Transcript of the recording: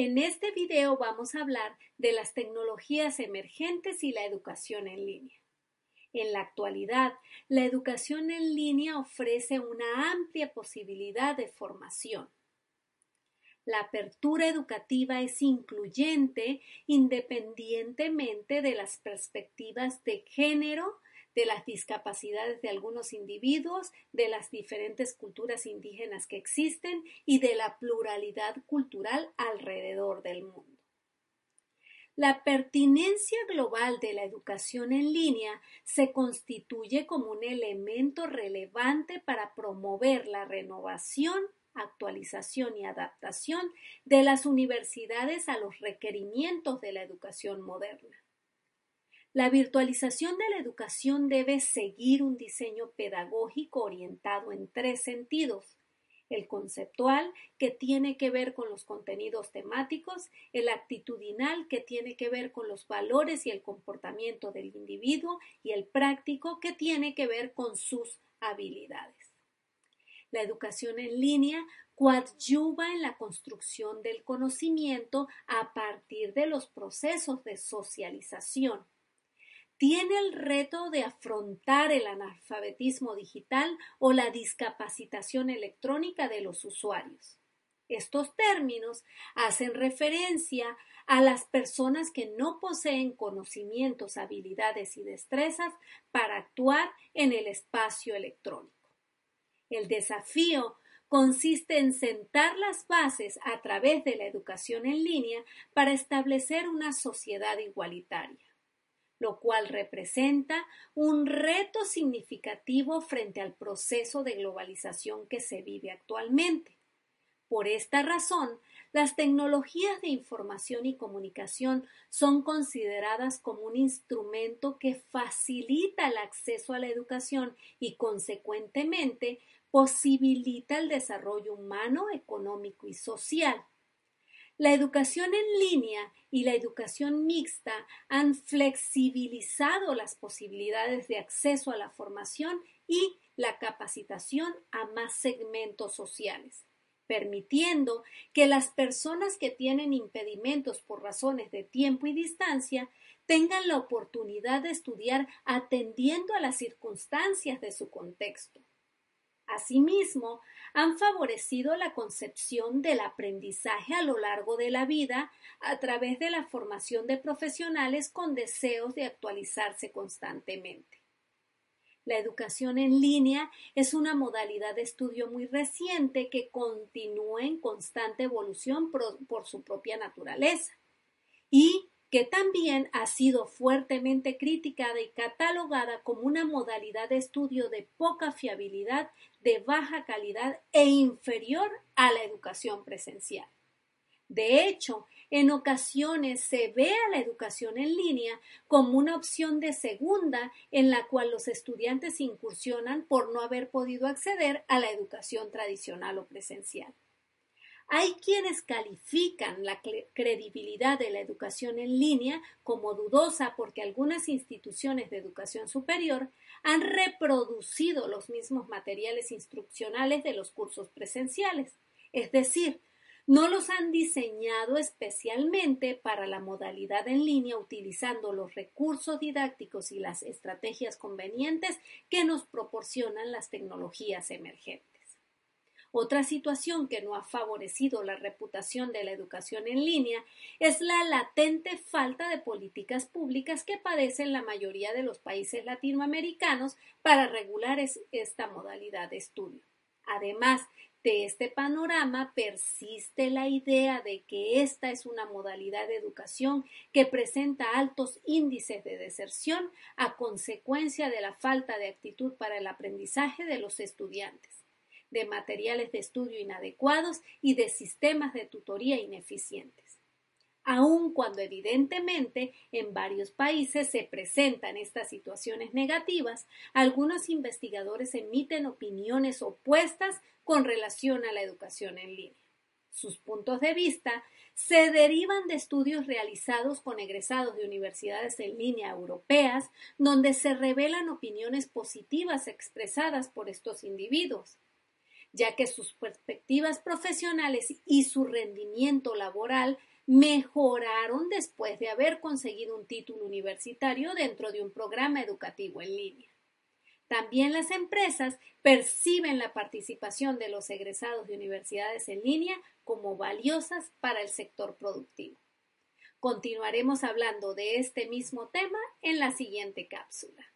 En este video vamos a hablar de las tecnologías emergentes y la educación en línea. En la actualidad, la educación en línea ofrece una amplia posibilidad de formación. La apertura educativa es incluyente independientemente de las perspectivas de género, de las discapacidades de algunos individuos, de las diferentes culturas indígenas que existen y de la pluralidad cultural alrededor del mundo. La pertinencia global de la educación en línea se constituye como un elemento relevante para promover la renovación, actualización y adaptación de las universidades a los requerimientos de la educación moderna. La virtualización de la educación debe seguir un diseño pedagógico orientado en tres sentidos. El conceptual, que tiene que ver con los contenidos temáticos, el actitudinal, que tiene que ver con los valores y el comportamiento del individuo, y el práctico, que tiene que ver con sus habilidades. La educación en línea coadyuva en la construcción del conocimiento a partir de los procesos de socialización tiene el reto de afrontar el analfabetismo digital o la discapacitación electrónica de los usuarios. Estos términos hacen referencia a las personas que no poseen conocimientos, habilidades y destrezas para actuar en el espacio electrónico. El desafío consiste en sentar las bases a través de la educación en línea para establecer una sociedad igualitaria lo cual representa un reto significativo frente al proceso de globalización que se vive actualmente. Por esta razón, las tecnologías de información y comunicación son consideradas como un instrumento que facilita el acceso a la educación y, consecuentemente, posibilita el desarrollo humano, económico y social. La educación en línea y la educación mixta han flexibilizado las posibilidades de acceso a la formación y la capacitación a más segmentos sociales, permitiendo que las personas que tienen impedimentos por razones de tiempo y distancia tengan la oportunidad de estudiar atendiendo a las circunstancias de su contexto. Asimismo, han favorecido la concepción del aprendizaje a lo largo de la vida a través de la formación de profesionales con deseos de actualizarse constantemente. La educación en línea es una modalidad de estudio muy reciente que continúa en constante evolución por, su propia naturaleza y que también ha sido fuertemente criticada y catalogada como una modalidad de estudio de poca fiabilidad, de baja calidad e inferior a la educación presencial. De hecho, en ocasiones se ve a la educación en línea como una opción de segunda en la cual los estudiantes incursionan por no haber podido acceder a la educación tradicional o presencial. Hay quienes califican la credibilidad de la educación en línea como dudosa porque algunas instituciones de educación superior han reproducido los mismos materiales instruccionales de los cursos presenciales, es decir, no los han diseñado especialmente para la modalidad en línea utilizando los recursos didácticos y las estrategias convenientes que nos proporcionan las tecnologías emergentes. Otra situación que no ha favorecido la reputación de la educación en línea es la latente falta de políticas públicas que padecen la mayoría de los países latinoamericanos para regular esta modalidad de estudio. Además de este panorama, persiste la idea de que esta es una modalidad de educación que presenta altos índices de deserción a consecuencia de la falta de actitud para el aprendizaje de los estudiantes de materiales de estudio inadecuados y de sistemas de tutoría ineficientes. Aun cuando evidentemente en varios países se presentan estas situaciones negativas, algunos investigadores emiten opiniones opuestas con relación a la educación en línea. Sus puntos de vista se derivan de estudios realizados con egresados de universidades en línea europeas, donde se revelan opiniones positivas expresadas por estos individuos. Ya que sus perspectivas profesionales y su rendimiento laboral mejoraron después de haber conseguido un título universitario dentro de un programa educativo en línea. También las empresas perciben la participación de los egresados de universidades en línea como valiosas para el sector productivo. Continuaremos hablando de este mismo tema en la siguiente cápsula.